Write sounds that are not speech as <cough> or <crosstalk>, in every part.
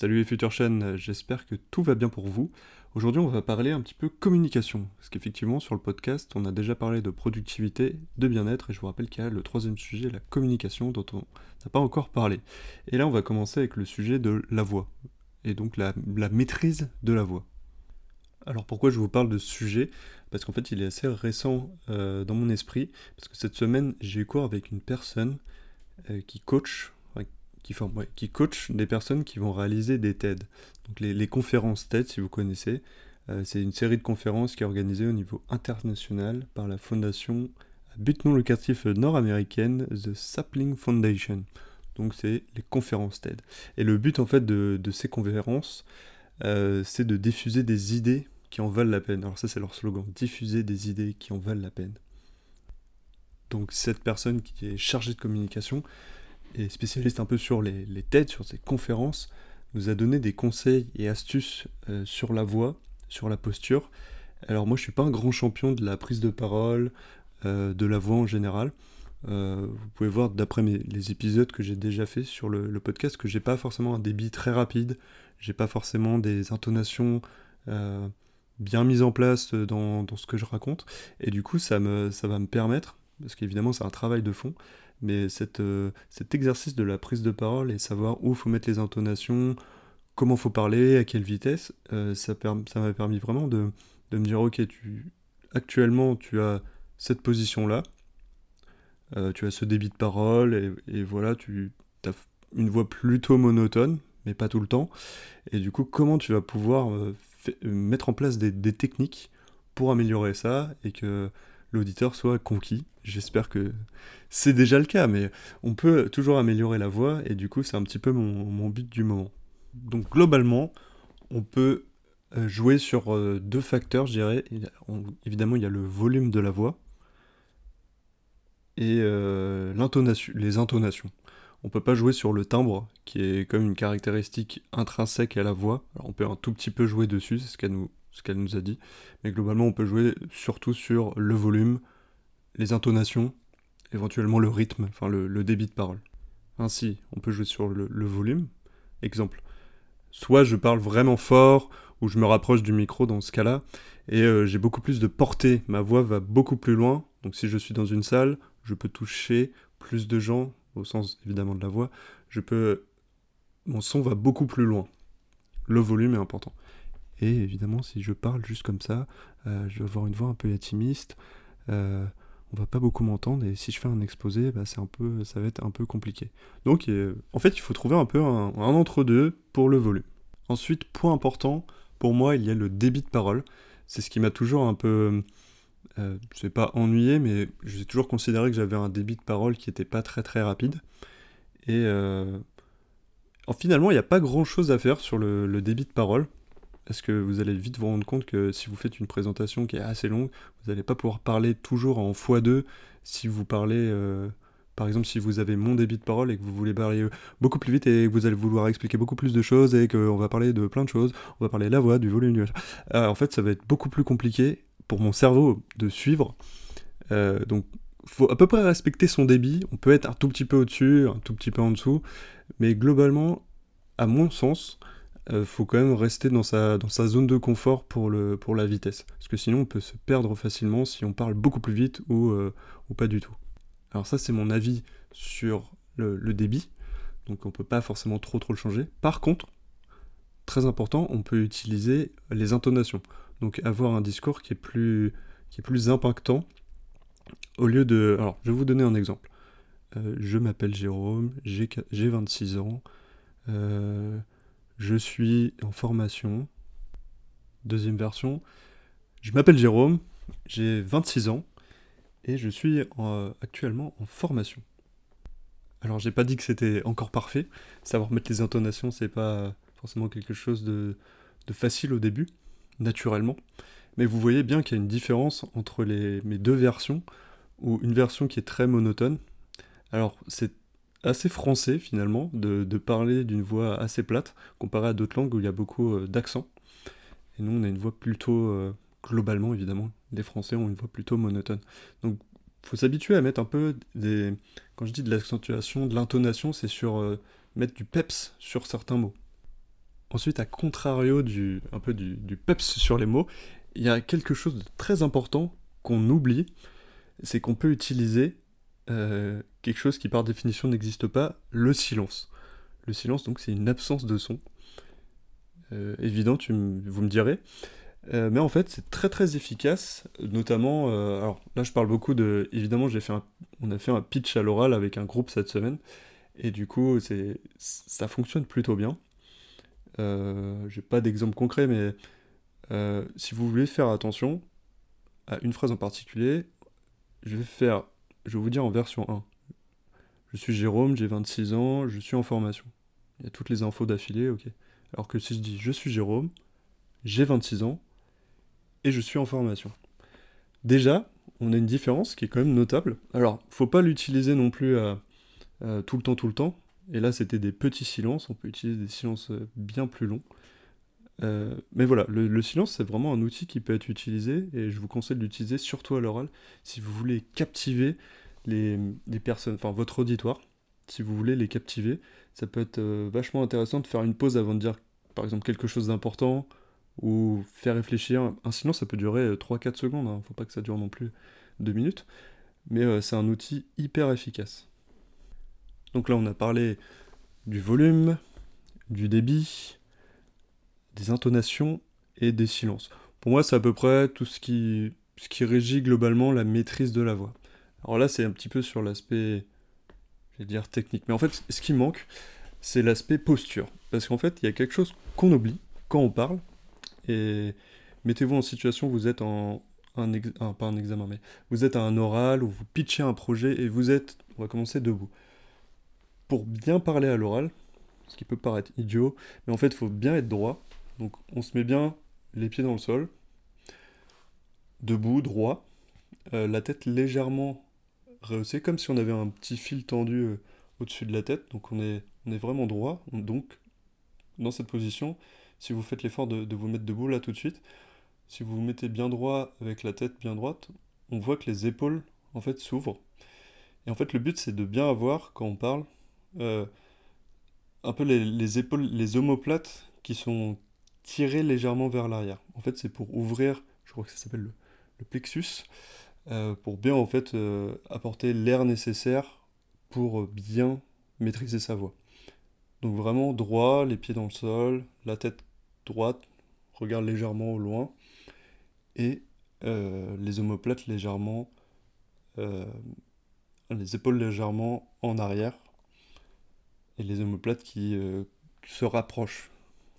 Salut les futures chaînes, j'espère que tout va bien pour vous. Aujourd'hui, on va parler un petit peu communication, parce qu'effectivement, sur le podcast, on a déjà parlé de productivité, de bien-être, et je vous rappelle qu'il y a le troisième sujet, la communication, dont on n'a pas encore parlé. Et là, on va commencer avec le sujet de la voix, et donc la, maîtrise de la voix. Alors pourquoi je vous parle de ce sujet? Parce qu'en fait, il est assez récent euh, dans mon esprit, parce que cette semaine, j'ai eu cours avec une personne euh, qui coach qui, qui coach des personnes qui vont réaliser des TED. Donc les, conférences TED, si vous connaissez, euh, c'est une série de conférences qui est organisée au niveau international par la fondation à but non lucratif nord-américaine, The Sapling Foundation. Donc c'est les conférences TED. Et le but en fait de, ces conférences, euh, c'est de diffuser des idées qui en valent la peine. Alors ça c'est leur slogan, diffuser des idées qui en valent la peine. Donc cette personne qui est chargée de communication, et spécialiste un peu sur les, les TED, sur ces conférences, nous a donné des conseils et astuces euh, sur la voix, sur la posture. Alors moi je suis pas un grand champion de la prise de parole, euh, de la voix en général. Euh, vous pouvez voir d'après les épisodes que j'ai déjà fait sur le, podcast que j'ai pas forcément un débit très rapide, j'ai pas forcément des intonations bien mises en place dans, dans, ce que je raconte, et du coup ça, me, ça va me permettre, parce qu'évidemment c'est un travail de fond, mais euh, cet exercice de la prise de parole et savoir où faut mettre les intonations, comment faut parler, à quelle vitesse, euh, ça m'a permis vraiment de, me dire ok, tu, actuellement tu as cette position-là, euh, tu as ce débit de parole, et, voilà, tu as une voix plutôt monotone, mais pas tout le temps, et du coup comment tu vas pouvoir mettre en place des techniques pour améliorer ça, et que l'auditeur soit conquis. J'espère que c'est déjà le cas, mais on peut toujours améliorer la voix, et du coup c'est un petit peu mon, but du moment. Donc globalement, on peut euh, jouer sur euh, deux facteurs, je dirais. Évidemment, il y a le volume de la voix et euh, les intonations. On peut pas jouer sur le timbre, qui est comme une caractéristique intrinsèque à la voix. on peut un tout petit peu jouer dessus, c'est ce qu'elle nous, ce qu'elle nous a dit. Mais globalement, on peut jouer surtout sur le volume, les intonations, éventuellement le rythme, enfin le, débit de parole. Ainsi, on peut jouer sur le, volume. Exemple, soit je parle vraiment fort, ou je me rapproche du micro dans ce cas-là, et euh, j'ai beaucoup plus de portée, ma voix va beaucoup plus loin. Donc si je suis dans une salle, je peux toucher plus de gens, au sens évidemment de la voix, je peux... Mon son va beaucoup plus loin. Le volume est important. Et évidemment, si je parle juste comme ça, euh, je vais avoir une voix un peu intimiste. Euh, on va pas beaucoup m'entendre et si je fais un exposé, bah, c'est un peu, ça va être un peu compliqué. Donc, en fait, il faut trouver un peu un, entre-deux pour le volume. Ensuite, point important, pour moi, il y a le débit de parole. C'est ce qui m'a toujours un peu, euh, c'est pas ennuyé, mais j'ai toujours considéré que j'avais un débit de parole qui était pas très très rapide. Et euh, finalement, il n'y a pas grand chose à faire sur le débit de parole parce que vous allez vite vous rendre compte que si vous faites une présentation qui est assez longue, vous n'allez pas pouvoir parler toujours en x2 si vous parlez, euh, par exemple, si vous avez mon débit de parole et que vous voulez parler beaucoup plus vite et que vous allez vouloir expliquer beaucoup plus de choses et qu'on va parler de plein de choses, on va parler de la voix, du volume, du... Euh, en fait, ça va être beaucoup plus compliqué pour mon cerveau de suivre. Euh, donc, faut à peu près respecter son débit. On peut être un tout petit peu au-dessus, un tout petit peu en dessous, mais globalement, à mon sens, euh, faut quand même rester dans sa, dans sa zone de confort pour, le, pour la vitesse. Parce que sinon, on peut se perdre facilement si on parle beaucoup plus vite ou, euh, ou pas du tout. Alors ça, c'est mon avis sur le, débit. Donc on peut pas forcément trop trop le changer. Par contre, très important, on peut utiliser les intonations. Donc avoir un discours qui est plus, qui est plus impactant au lieu de... Alors, je vais vous donner un exemple. Euh, je m'appelle Jérôme, j'ai 26 ans. Euh, je suis en formation. Deuxième version. Je m'appelle Jérôme, j'ai 26 ans et je suis euh, actuellement en formation. Alors j'ai pas dit que c'était encore parfait. Savoir mettre les intonations, c'est pas forcément quelque chose de, facile au début, naturellement. Mais vous voyez bien qu'il y a une différence entre mes deux versions, ou une version qui est très monotone. Alors c'est assez français finalement de, parler d'une voix assez plate comparé à d'autres langues où il y a beaucoup euh, d'accent. Et nous on a une voix plutôt, euh, globalement évidemment, les Français ont une voix plutôt monotone. Donc faut s'habituer à mettre un peu des... Quand je dis de l'accentuation, de l'intonation, c'est sur euh, mettre du peps sur certains mots. ensuite, à contrario du, un peu du, peps sur les mots, il y a quelque chose de très important qu'on oublie, c'est qu'on peut utiliser euh, quelque chose qui par définition n'existe pas, le silence. Le silence, donc, c'est une absence de son. Euh, évident, tu vous me direz. Euh, mais en fait, c'est très très efficace, notamment. alors là, je parle beaucoup de. Évidemment, j'ai fait on a fait un pitch à l'oral avec un groupe cette semaine, et du coup, c'est ça fonctionne plutôt bien. j'ai pas d'exemple concret, mais si vous voulez faire attention à une phrase en particulier, je vais faire je vais vous dire en version 1. Je suis Jérôme, j'ai 26 ans, je suis en formation. Il y a toutes les infos d'affilée, ok. Alors que si je dis je suis Jérôme, j'ai 26 ans et je suis en formation. Déjà, on a une différence qui est quand même notable. Alors, faut pas l'utiliser non plus tout le temps, tout le temps. Et là, c'était des petits silences. On peut utiliser des silences euh, bien plus longs. Euh, mais voilà, le, silence, c'est vraiment un outil qui peut être utilisé, et je vous conseille de l'utiliser surtout à l'oral, si vous voulez captiver les, personnes, enfin votre auditoire, si vous voulez les captiver, ça peut être euh, vachement intéressant de faire une pause avant de dire, par exemple, quelque chose d'important, ou faire réfléchir. Un silence, ça peut durer 3-4 euh, secondes, hein. faut pas que ça dure non plus 2 minutes, mais c'est un outil hyper efficace. Donc là, on a parlé du volume, du débit, des intonations et des silences. Pour moi, c'est à peu près tout ce qui, ce qui régit globalement la maîtrise de la voix. Alors là, c'est un petit peu sur l'aspect, dire technique. Mais en fait, ce qui manque, c'est l'aspect posture. Parce qu'en fait, il y a quelque chose qu'on oublie quand on parle. Et mettez-vous en situation, vous êtes en, un, pas un examen, mais vous êtes à un oral ou vous pitchez un projet et vous êtes, on va commencer debout. Pour bien parler à l'oral, ce qui peut paraître idiot, mais en fait, il faut bien être droit donc on se met bien les pieds dans le sol, debout, droit, euh, la tête légèrement rehaussée, comme si on avait un petit fil tendu euh, au-dessus de la tête. Donc on est, vraiment droit. Donc dans cette position, si vous faites l'effort de, vous mettre debout là tout de suite, si vous vous mettez bien droit avec la tête bien droite, on voit que les épaules en fait s'ouvrent. Et en fait le but c'est de bien avoir quand on parle euh, un peu les, épaules, les omoplates qui sont tirer légèrement vers l'arrière. En fait, c'est pour ouvrir, je crois que ça s'appelle le, plexus, euh, pour bien en fait euh, apporter l'air nécessaire pour bien maîtriser sa voix. Donc vraiment droit, les pieds dans le sol, la tête droite, regarde légèrement au loin, et euh, les omoplates légèrement, les épaules légèrement en arrière, et les omoplates qui se rapprochent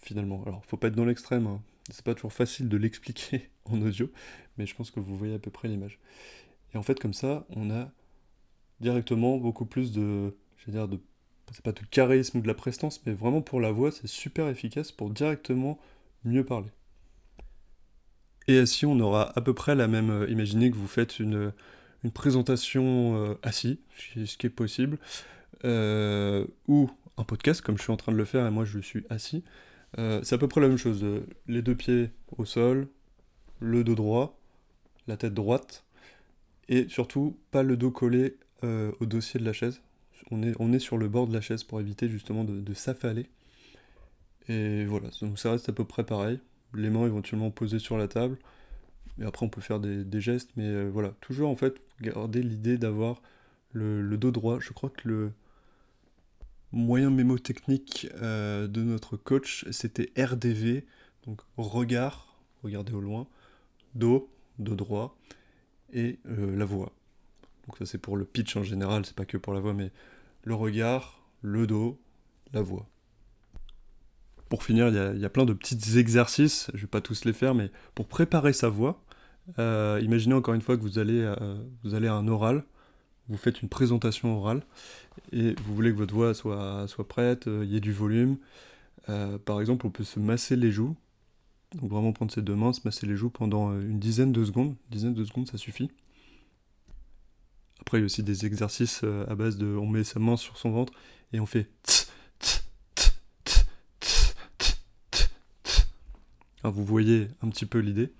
finalement. Alors, faut pas être dans l'extrême, hein. c'est pas toujours facile de l'expliquer <laughs> en audio, mais je pense que vous voyez à peu près l'image. Et en fait, comme ça, on a directement beaucoup plus de, je dire, de, c'est pas charisme ou de la prestance, mais vraiment pour la voix, c'est super efficace pour directement mieux parler. Et ainsi, on aura à peu près la même. Euh, imaginez que vous faites une, une présentation euh, assis, ce qui est possible, euh, ou un podcast, comme je suis en train de le faire et moi je suis assis. Euh, c'est à peu près la même chose. Euh, les deux pieds au sol, le dos droit, la tête droite, et surtout pas le dos collé euh, au dossier de la chaise. On est, on est sur le bord de la chaise pour éviter justement de, s'affaler. Et voilà, donc ça reste à peu près pareil. Les mains éventuellement posées sur la table. Et après on peut faire des, gestes, mais voilà, toujours en fait garder l'idée d'avoir le, dos droit. Je crois que le, moyen mémotechnique euh, de notre coach, c'était RDV, donc regard, regarder au loin, dos, dos droit, et euh, la voix. Donc ça c'est pour le pitch en général, c'est pas que pour la voix, mais le regard, le dos, la voix. Pour finir, il y, a plein de petits exercices, je vais pas tous les faire, mais pour préparer sa voix, euh, imaginez encore une fois que vous allez, vous allez à un oral, vous faites une présentation orale et vous voulez que votre voix soit, prête, il euh, y ait du volume. Euh, par exemple, on peut se masser les joues. Donc vraiment prendre ses deux mains, se masser les joues pendant euh, une dizaine de secondes. Une dizaine de secondes, ça suffit. Après, il y a aussi des exercices à base de... On met sa main sur son ventre et on fait... Alors vous voyez un petit peu l'idée.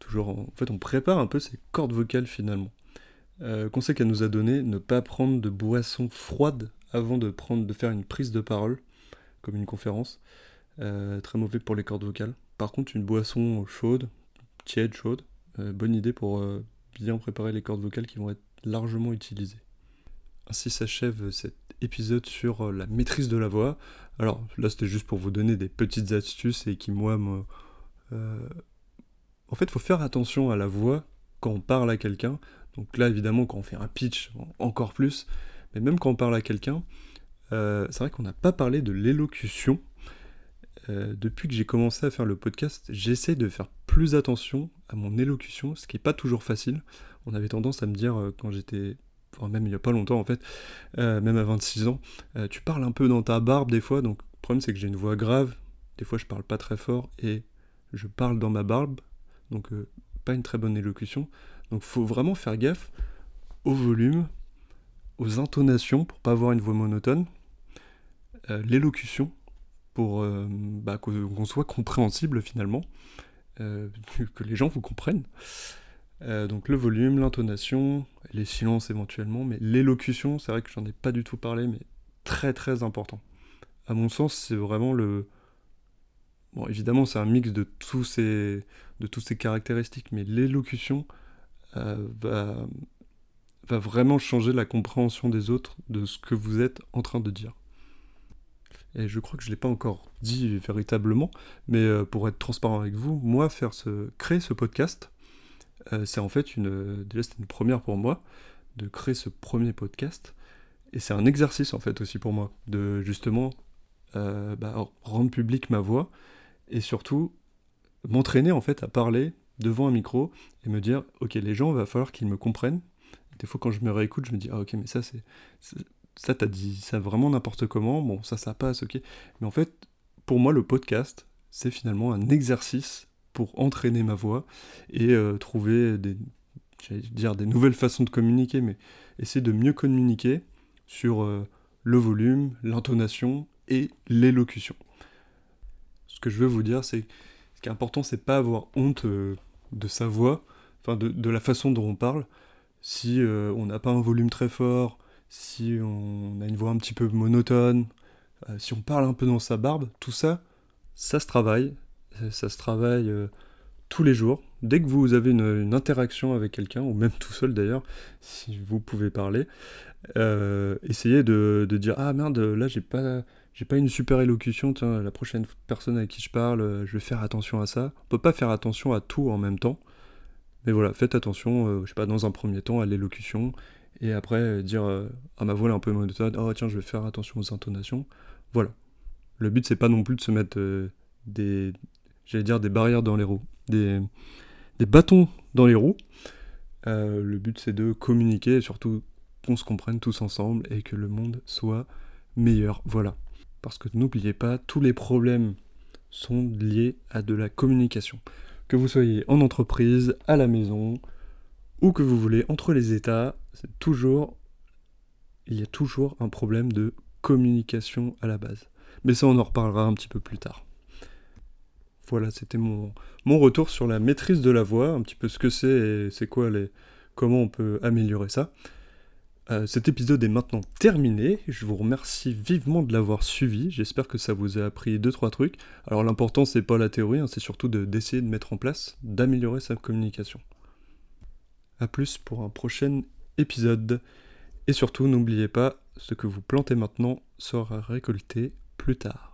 Toujours, en fait, on prépare un peu ses cordes vocales finalement. Euh, conseil qu'elle nous a donné, ne pas prendre de boisson froide avant de, prendre, de faire une prise de parole, comme une conférence. très mauvais pour les cordes vocales. Par contre, une boisson chaude, tiède, chaude, bonne idée pour bien préparer les cordes vocales qui vont être largement utilisées. Ainsi s'achève cet épisode sur la maîtrise de la voix. Alors là, c'était juste pour vous donner des petites astuces et qui, moi, me, en fait, il faut faire attention à la voix quand on parle à quelqu'un. Donc là, évidemment, quand on fait un pitch, encore plus. Mais même quand on parle à quelqu'un, euh, c'est vrai qu'on n'a pas parlé de l'élocution. Euh, depuis que j'ai commencé à faire le podcast, j'essaie de faire plus attention à mon élocution, ce qui n'est pas toujours facile. On avait tendance à me dire euh, quand j'étais, enfin même il n'y a pas longtemps en fait, même à 26 ans, tu parles un peu dans ta barbe des fois, donc le problème c'est que j'ai une voix grave, des fois je parle pas très fort et je parle dans ma barbe, donc pas une très bonne élocution. Donc faut vraiment faire gaffe au volume, aux intonations pour pas avoir une voix monotone, euh, l'élocution pour euh, bah, qu'on soit compréhensible finalement, euh, <laughs> que les gens vous comprennent. donc le volume, l'intonation, les silences éventuellement, mais l'élocution, c'est vrai que j'en ai pas du tout parlé, mais très très important. À mon sens, c'est vraiment le, Bon, évidemment, c'est un mix de tous ces, de toutes ces caractéristiques, mais l'élocution euh, va, vraiment changer la compréhension des autres de ce que vous êtes en train de dire. Et je crois que je ne l'ai pas encore dit véritablement, mais euh, pour être transparent avec vous, moi, faire ce, créer ce podcast, euh, c'est en fait une, déjà une première pour moi de créer ce premier podcast, et c'est un exercice en fait aussi pour moi de justement bah, rendre public ma voix et surtout m'entraîner en fait à parler devant un micro et me dire ok les gens va falloir qu'ils me comprennent. Des fois quand je me réécoute je me dis ah ok mais ça c'est ça t'as dit ça vraiment n'importe comment. Bon ça ça passe ok. Mais en fait pour moi le podcast c'est finalement un exercice pour entraîner ma voix et euh, trouver des dire des nouvelles façons de communiquer mais essayer de mieux communiquer sur euh, le volume l'intonation et l'élocution. Ce que je veux vous dire, c'est ce qui est important, c'est pas avoir honte euh, de sa voix, de, la façon dont on parle. Si euh, on n'a pas un volume très fort, si on a une voix un petit peu monotone, euh, si on parle un peu dans sa barbe, tout ça, ça se travaille. Ça, se travaille tous les jours. Dès que vous avez une, interaction avec quelqu'un, ou même tout seul d'ailleurs, si vous pouvez parler, essayez de, de, dire Ah merde, là j'ai pas j'ai pas une super élocution, tiens, la prochaine personne avec qui je parle, euh, je vais faire attention à ça. On peut pas faire attention à tout en même temps. Mais voilà, faites attention, euh, je sais pas, dans un premier temps à l'élocution, et après euh, dire à ma voix elle est un peu monotone, oh tiens, je vais faire attention aux intonations. Voilà. Le but c'est pas non plus de se mettre des, j'allais dire des barrières dans les roues, des, des bâtons dans les roues. le but c'est de communiquer et surtout qu'on se comprenne tous ensemble et que le monde soit meilleur. Voilà. Parce que n'oubliez pas, tous les problèmes sont liés à de la communication. Que vous soyez en entreprise, à la maison, ou que vous voulez entre les États, c'est toujours. Il y a toujours un problème de communication à la base. Mais ça, on en reparlera un petit peu plus tard. Voilà, c'était mon, mon retour sur la maîtrise de la voix, un petit peu ce que c'est et c'est quoi les. comment on peut améliorer ça. Euh, cet épisode est maintenant terminé. Je vous remercie vivement de l'avoir suivi. J'espère que ça vous a appris 2-3 trucs. Alors l'important c'est pas la théorie, hein, c'est surtout d'essayer de, mettre en place, d'améliorer sa communication. A plus pour un prochain épisode. Et surtout n'oubliez pas, ce que vous plantez maintenant sera récolté plus tard.